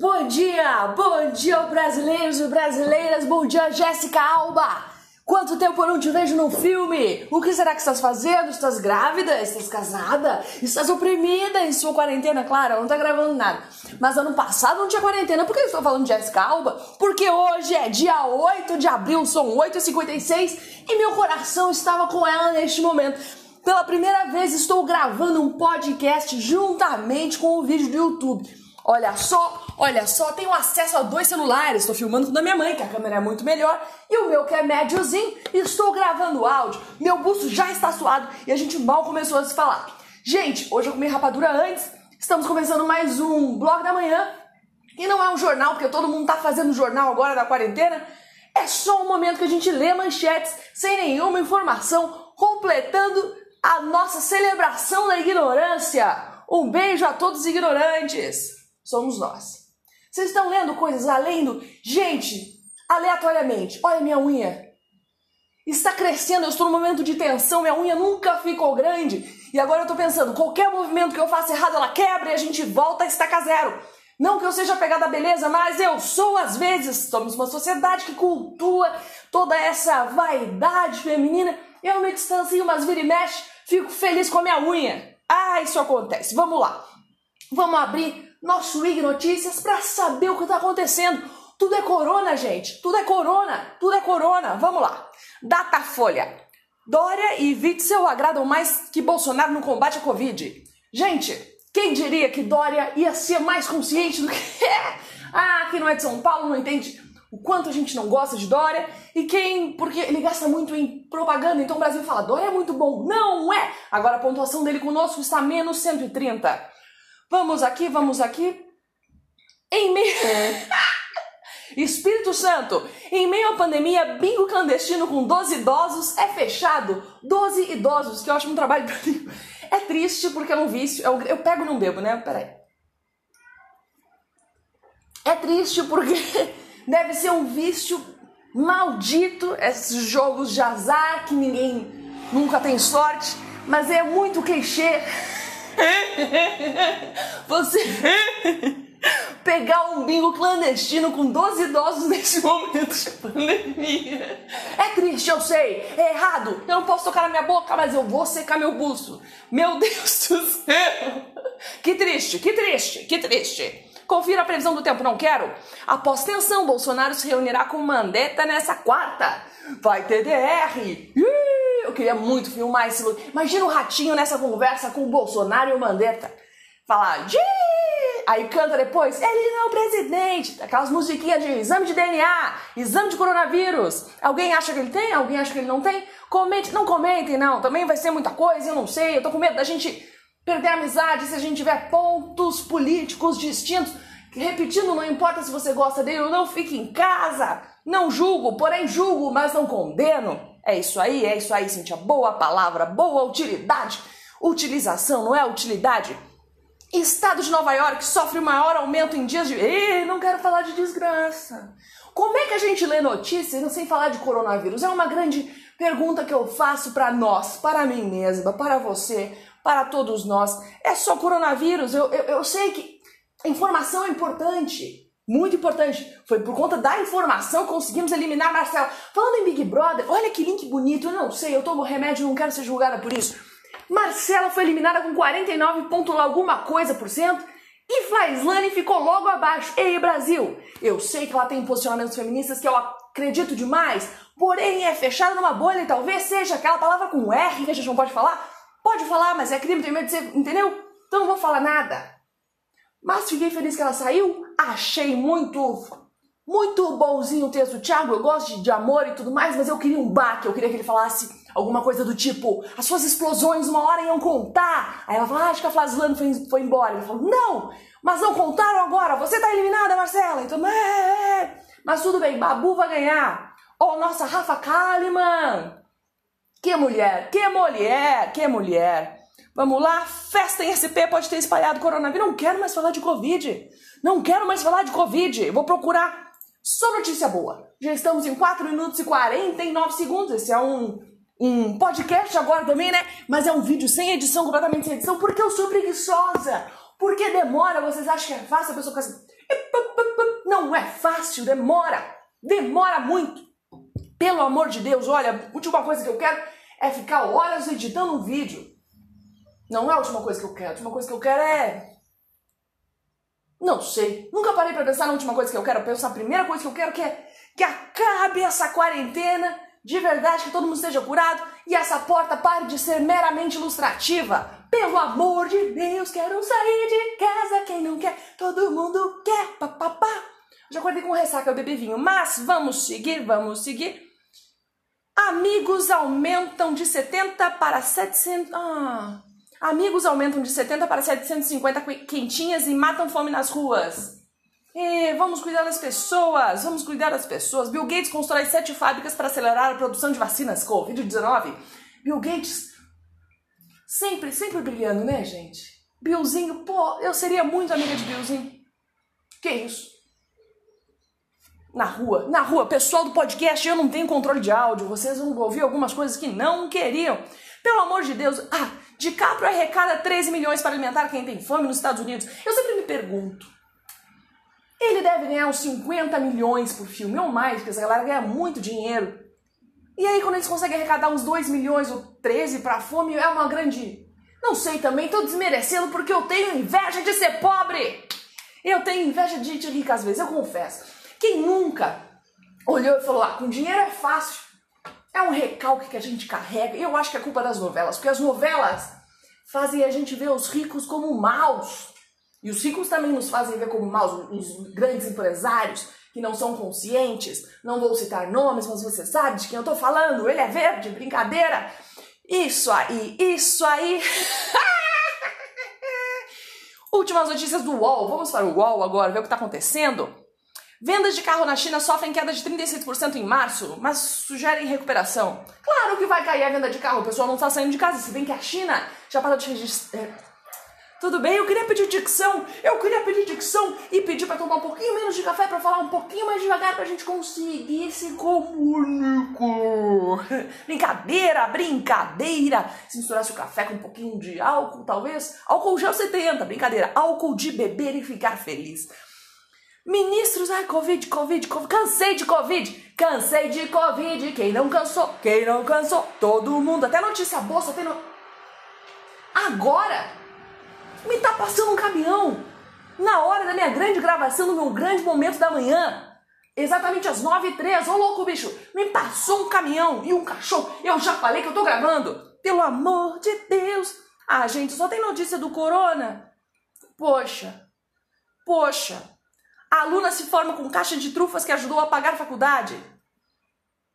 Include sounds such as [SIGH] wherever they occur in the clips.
Bom dia, bom dia brasileiros e brasileiras, bom dia Jéssica Alba. Quanto tempo eu não te vejo no filme? O que será que estás fazendo? Estás grávida? Estás casada? Estás oprimida em sua quarentena? Claro, ela não tá gravando nada. Mas ano passado não tinha quarentena. Por que eu estou falando de Jéssica Alba? Porque hoje é dia 8 de abril, são 8h56 e meu coração estava com ela neste momento. Pela primeira vez estou gravando um podcast juntamente com o vídeo do YouTube. Olha só, olha só, tenho acesso a dois celulares. Estou filmando com o da minha mãe, que a câmera é muito melhor, e o meu que é médiozinho. Estou gravando áudio. Meu busto já está suado e a gente mal começou a se falar. Gente, hoje eu comi rapadura antes. Estamos começando mais um blog da manhã. E não é um jornal, porque todo mundo está fazendo jornal agora da quarentena. É só um momento que a gente lê manchetes sem nenhuma informação, completando a nossa celebração da ignorância. Um beijo a todos os ignorantes somos nós. Vocês estão lendo coisas além do. Gente, aleatoriamente, olha minha unha. Está crescendo, eu estou num momento de tensão, minha unha nunca ficou grande. E agora eu estou pensando, qualquer movimento que eu faça errado, ela quebra e a gente volta a estacar zero. Não que eu seja pegada à beleza, mas eu sou às vezes. Somos uma sociedade que cultua toda essa vaidade feminina. Eu me distancio, mas vira e mexe, fico feliz com a minha unha. Ah, isso acontece. Vamos lá. Vamos abrir nosso IG Notícias para saber o que está acontecendo. Tudo é corona, gente. Tudo é corona. Tudo é corona. Vamos lá. Datafolha. Dória e Witzel agradam mais que Bolsonaro no combate à Covid. Gente, quem diria que Dória ia ser mais consciente do que [LAUGHS] é? Ah, quem não é de São Paulo não entende o quanto a gente não gosta de Dória e quem, porque ele gasta muito em propaganda, então o Brasil fala, Dória é muito bom. Não é! Agora a pontuação dele conosco está menos 130. Vamos aqui, vamos aqui. Em meio. [LAUGHS] Espírito Santo, em meio à pandemia, bingo clandestino com 12 idosos é fechado. 12 idosos, que eu acho um trabalho pra mim. É triste porque é um vício. Eu, eu pego e não bebo, né? Peraí. É triste porque [LAUGHS] deve ser um vício maldito esses jogos de azar que ninguém nunca tem sorte, mas é muito clichê. [LAUGHS] [LAUGHS] Você [LAUGHS] pegar um bingo clandestino com 12 idosos nesse momento de pandemia. É triste, eu sei. É errado. Eu não posso tocar na minha boca, mas eu vou secar meu busto. Meu Deus do céu. Que triste, que triste, que triste. Confira a previsão do tempo, não quero? Após tensão, Bolsonaro se reunirá com Mandetta nessa quarta. Vai ter DR. Eu queria muito filmar esse look. Imagina o ratinho nessa conversa com o Bolsonaro e o Mandetta. Falar, Gi! Aí canta depois, ele não é o presidente. Aquelas musiquinhas de exame de DNA, exame de coronavírus. Alguém acha que ele tem? Alguém acha que ele não tem? Comente, não comentem, não. Também vai ser muita coisa, eu não sei. Eu tô com medo da gente perder a amizade se a gente tiver pontos políticos distintos. Repetindo, não importa se você gosta dele ou não, fique em casa. Não julgo, porém julgo, mas não condeno. É isso aí, é isso aí, Cintia. Boa palavra, boa utilidade. Utilização, não é utilidade? Estado de Nova York sofre maior aumento em dias de. Não quero falar de desgraça. Como é que a gente lê notícias sem falar de coronavírus? É uma grande pergunta que eu faço para nós, para mim mesma, para você, para todos nós. É só coronavírus? Eu, eu, eu sei que informação é importante. Muito importante. Foi por conta da informação que conseguimos eliminar Marcela. Falando em Big Brother, olha que link bonito. Eu não sei, eu tomo remédio e não quero ser julgada por isso. Marcela foi eliminada com 49 ponto alguma coisa por cento. E Faislane ficou logo abaixo. Ei, Brasil! Eu sei que ela tem posicionamentos feministas que eu acredito demais, porém é fechada numa bolha e talvez seja aquela palavra com R que a gente não pode falar. Pode falar, mas é crime, tem medo de ser, entendeu? Então não vou falar nada. Mas fiquei feliz que ela saiu. Achei muito, muito bonzinho o texto do Thiago. Eu gosto de, de amor e tudo mais, mas eu queria um baque. Eu queria que ele falasse alguma coisa do tipo: as suas explosões uma hora iam contar. Aí ela falou: ah, acho que a Flaslane foi, foi embora. Ele falou: não, mas não contaram agora. Você tá eliminada, Marcela. Então, é, é. é. Mas tudo bem, Babu vai ganhar. Oh, nossa, Rafa Kalimann. Que mulher, que mulher, que mulher. Vamos lá, festa em SP pode ter espalhado coronavírus. Não quero mais falar de Covid. Não quero mais falar de Covid. Vou procurar só notícia boa. Já estamos em 4 minutos e 49 segundos. Esse é um, um podcast agora também, né? Mas é um vídeo sem edição, completamente sem edição, porque eu sou preguiçosa. Porque demora, vocês acham que é fácil? A pessoa fica assim. Não é fácil, demora. Demora muito. Pelo amor de Deus, olha, última coisa que eu quero é ficar horas editando um vídeo. Não é a última coisa que eu quero. A última coisa que eu quero é. Não sei. Nunca parei para pensar na última coisa que eu quero. Eu penso na primeira coisa que eu quero que é que acabe essa quarentena de verdade, que todo mundo esteja curado e essa porta pare de ser meramente ilustrativa. Pelo amor de Deus, quero sair de casa. Quem não quer, todo mundo quer. Papapá. Já acordei com ressaca, eu bebi vinho. Mas vamos seguir, vamos seguir. Amigos aumentam de 70 para 700. Ah. Amigos aumentam de 70 para 750 quentinhas e matam fome nas ruas. E vamos cuidar das pessoas, vamos cuidar das pessoas. Bill Gates constrói sete fábricas para acelerar a produção de vacinas Covid-19. Bill Gates sempre, sempre brilhando, né, gente? Billzinho, pô, eu seria muito amiga de Billzinho. Que isso? Na rua, na rua, pessoal do podcast, eu não tenho controle de áudio, vocês vão ouvir algumas coisas que não queriam. Pelo amor de Deus, ah, DiCaprio arrecada 13 milhões para alimentar quem tem fome nos Estados Unidos. Eu sempre me pergunto, ele deve ganhar uns 50 milhões por filme ou mais, porque essa galera ganha muito dinheiro. E aí, quando eles conseguem arrecadar uns 2 milhões ou 13 para fome, é uma grande. Não sei também, tô desmerecendo porque eu tenho inveja de ser pobre. Eu tenho inveja de gente rica às vezes, eu confesso. Quem nunca olhou e falou: ah, com dinheiro é fácil. É um recalque que a gente carrega. Eu acho que é culpa das novelas, porque as novelas fazem a gente ver os ricos como maus. E os ricos também nos fazem ver como maus, os grandes empresários que não são conscientes. Não vou citar nomes, mas você sabe de quem eu tô falando. Ele é verde, brincadeira. Isso aí, isso aí. [LAUGHS] Últimas notícias do UOL. Vamos para o UOL agora, ver o que está acontecendo. Vendas de carro na China sofrem queda de 36% em março, mas sugerem recuperação. Claro que vai cair a venda de carro, o pessoal não está saindo de casa, se bem que a China já parou de registrar é, tudo bem, eu queria pedir dicção, eu queria pedir dicção e pedir para tomar um pouquinho menos de café para falar um pouquinho mais devagar pra gente conseguir se comunicar. [LAUGHS] brincadeira, brincadeira. Se misturasse o café com um pouquinho de álcool, talvez. Álcool gel 70, brincadeira. Álcool de beber e ficar feliz. Ministros, ai, Covid, Covid, Covid, cansei de Covid, cansei de Covid. Quem não cansou, quem não cansou, todo mundo, até notícia boa, só tem no... Agora, me tá passando um caminhão na hora da minha grande gravação, no meu grande momento da manhã. Exatamente às 9 e 3 ô louco bicho, me passou um caminhão e um cachorro. Eu já falei que eu tô gravando. Pelo amor de Deus. Ah, gente, só tem notícia do corona? Poxa, poxa. A aluna se forma com caixa de trufas que ajudou a pagar a faculdade.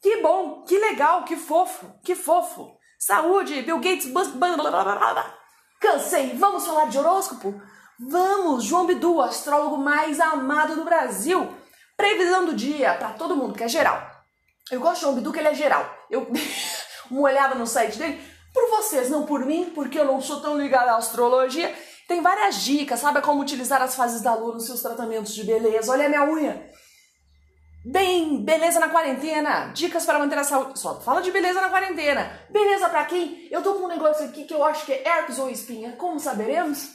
Que bom, que legal, que fofo, que fofo. Saúde, Bill Gates, bus, blá, blá, blá, blá. Cansei, vamos falar de horóscopo? Vamos, João Bidu, astrólogo mais amado do Brasil. Previsão do dia para todo mundo, que é geral. Eu gosto de João Bidu, que ele é geral. Eu [LAUGHS] uma olhada no site dele, por vocês, não por mim, porque eu não sou tão ligada à astrologia. Tem várias dicas, sabe como utilizar as fases da lua nos seus tratamentos de beleza. Olha a minha unha. Bem, beleza na quarentena, dicas para manter a saúde. Só fala de beleza na quarentena. Beleza para quem? Eu tô com um negócio aqui que eu acho que é herpes ou espinha. Como saberemos?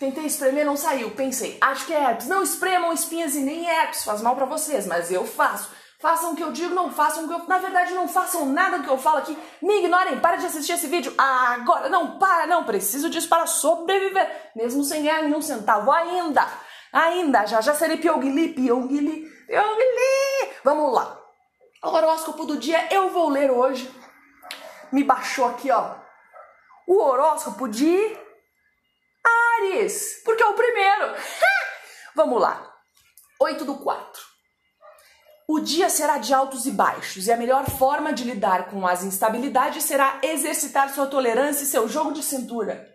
Tentei espremer, não saiu. Pensei, acho que é herpes. Não espremam espinhas e nem herpes, faz mal para vocês, mas eu faço. Façam o que eu digo, não façam o que eu. Na verdade, não façam nada do que eu falo aqui. Me ignorem, para de assistir esse vídeo agora. Não, para, não. Preciso disso para sobreviver, mesmo sem ganhar nenhum centavo ainda. Ainda, já já serei Pyongyi, Pyongyi, Pyongyi. Vamos lá. O horóscopo do dia eu vou ler hoje. Me baixou aqui, ó. O horóscopo de Ares, porque é o primeiro. [LAUGHS] Vamos lá. 8 do 4. O dia será de altos e baixos, e a melhor forma de lidar com as instabilidades será exercitar sua tolerância e seu jogo de cintura.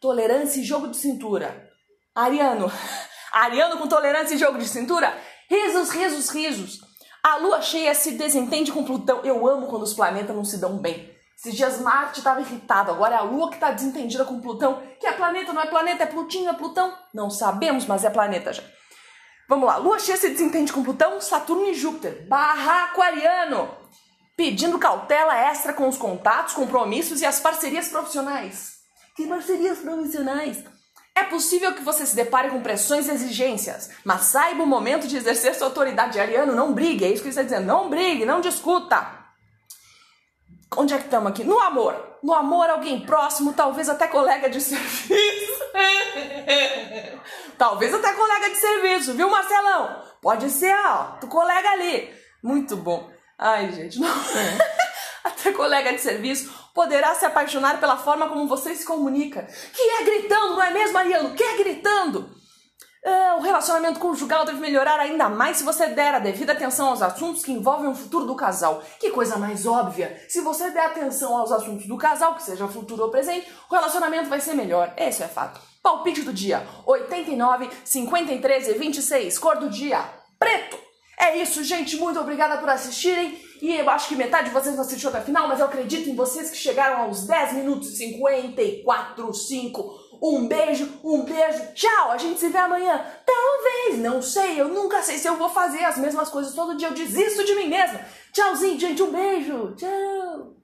Tolerância e jogo de cintura. Ariano, [LAUGHS] Ariano com tolerância e jogo de cintura? Risos, risos, risos. A lua cheia se desentende com Plutão. Eu amo quando os planetas não se dão bem. Esses dias Marte estava irritado, agora é a Lua que está desentendida com Plutão. Que é planeta, não é planeta, é Plutinho, é Plutão? Não sabemos, mas é planeta já. Vamos lá, Lua cheia se desentende com Plutão, Saturno e Júpiter. Barra Aquariano. Pedindo cautela extra com os contatos, compromissos e as parcerias profissionais. Que parcerias profissionais? É possível que você se depare com pressões e exigências, mas saiba o momento de exercer sua autoridade. Ariano, não brigue, é isso que ele está dizendo. Não brigue, não discuta. Onde é que estamos aqui? No amor. No amor, alguém próximo, talvez até colega de [LAUGHS] serviço. [LAUGHS] talvez até colega de serviço, viu, Marcelão? Pode ser, ó, tu colega ali. Muito bom. Ai, gente, não. [LAUGHS] até colega de serviço poderá se apaixonar pela forma como você se comunica. Que é gritando, não é mesmo, Mariano? Que é gritando. Ah, o relacionamento conjugal deve melhorar ainda mais se você der a devida atenção aos assuntos que envolvem o futuro do casal. Que coisa mais óbvia! Se você der atenção aos assuntos do casal, que seja futuro ou presente, o relacionamento vai ser melhor. Esse é fato. Palpite do dia: 89, 53 e 26. Cor do dia: preto. É isso, gente. Muito obrigada por assistirem. E eu acho que metade de vocês não assistiu até a final, mas eu acredito em vocês que chegaram aos 10 minutos e 54, 5. Um beijo, um beijo, tchau. A gente se vê amanhã. Talvez, não sei. Eu nunca sei se eu vou fazer as mesmas coisas todo dia. Eu desisto de mim mesma. Tchauzinho, gente. Um beijo. Tchau.